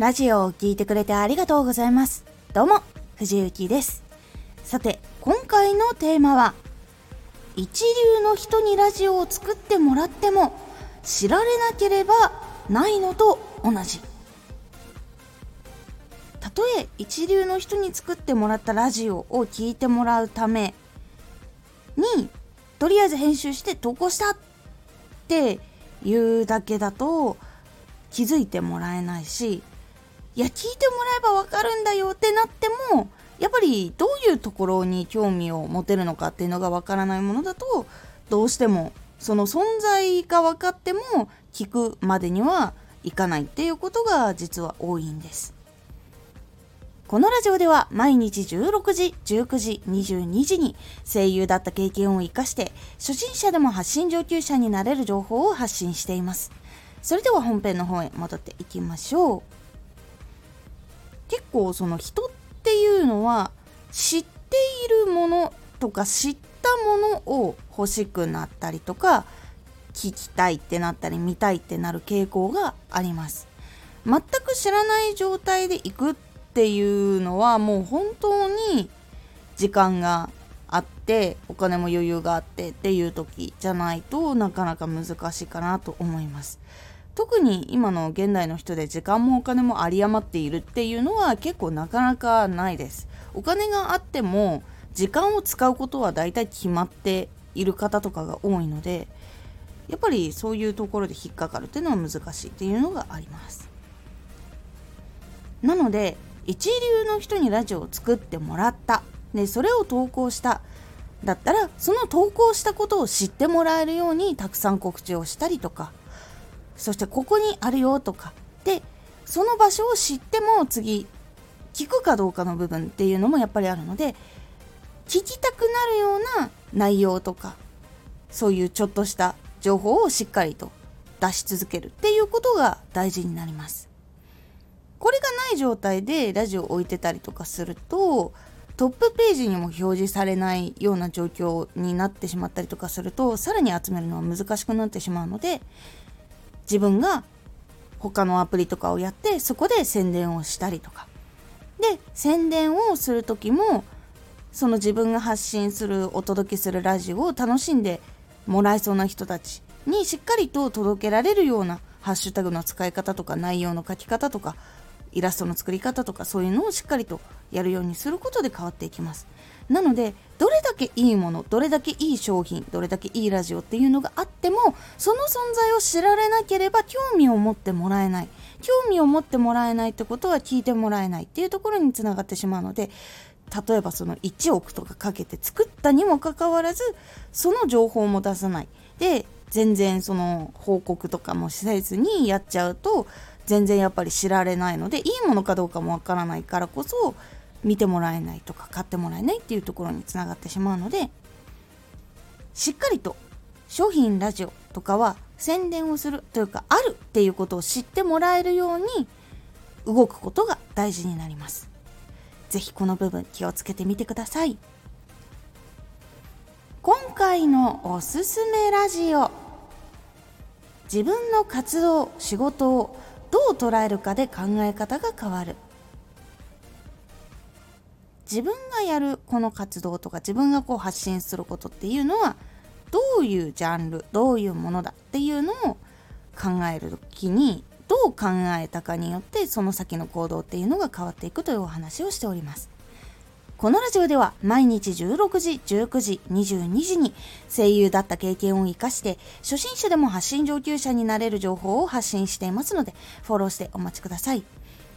ラジオを聴いてくれてありがとうございます。どうも、藤幸です。さて、今回のテーマは、一流の人にラジオを作ってもらっても、知られなければないのと同じ。たとえ一流の人に作ってもらったラジオを聴いてもらうために、とりあえず編集して投稿したっていうだけだと気づいてもらえないしいや聞いてもらえばわかるんだよってなってもやっぱりどういうところに興味を持てるのかっていうのがわからないものだとどうしてもその存在が分かっても聞くまでにはいかないっていうことが実は多いんです。このラジオでは毎日16時、19時、22時に声優だった経験を活かして初心者でも発信上級者になれる情報を発信しています。それでは本編の方へ戻っていきましょう。結構その人っていうのは知っているものとか知ったものを欲しくなったりとか聞きたいってなったり見たいってなる傾向があります。全く知らない状態で行くっていうのはもう本当に時間があってお金も余裕があってっていう時じゃないとなかなか難しいかなと思います。特に今の現代の人で時間もお金も有り余っているっていうのは結構なかなかないです。お金があっても時間を使うことは大体決まっている方とかが多いのでやっぱりそういうところで引っかかるっていうのは難しいっていうのがあります。なので一流の人にラジオを作ってもらった。でそれを投稿した。だったらその投稿したことを知ってもらえるようにたくさん告知をしたりとかそしてここにあるよとかでその場所を知っても次聞くかどうかの部分っていうのもやっぱりあるので聞きたくなるような内容とかそういうちょっとした情報をしっかりと出し続けるっていうことが大事になります。これがない状態でラジオを置いてたりとかするとトップページにも表示されないような状況になってしまったりとかするとさらに集めるのは難しくなってしまうので自分が他のアプリとかをやってそこで宣伝をしたりとか。で宣伝をする時もその自分が発信するお届けするラジオを楽しんでもらえそうな人たちにしっかりと届けられるようなハッシュタグの使い方とか内容の書き方とかイラストの作り方とかそういうのをしっかりとやるようにすることで変わっていきます。なのでどれだけいいものどれだけいい商品どれだけいいラジオっていうのがあってもその存在を知られなければ興味を持ってもらえない。興味を持ってもらえないってことは聞いてもらえないっていうところにつながってしまうので例えばその1億とかかけて作ったにもかかわらずその情報も出さない。で全然その報告とかもせずにやっちゃうと全然やっぱり知られないのでいいものかどうかもわからないからこそ見てもらえないとか買ってもらえないっていうところにつながってしまうのでしっかりと商品ラジオとかは宣伝をするというかあるっていうことを知ってもらえるように動くことが大事になります。是非この部分気をつけてみてください。今回のおすすめラジオ。自分の活動仕事をどう捉えるかで考え方が変わる自分がやるこの活動とか自分がこう発信することっていうのはどういうジャンルどういうものだっていうのを考える時にどう考えたかによってその先の行動っていうのが変わっていくというお話をしております。このラジオでは毎日16時、19時、22時に声優だった経験を活かして初心者でも発信上級者になれる情報を発信していますのでフォローしてお待ちください。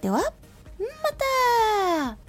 では、また。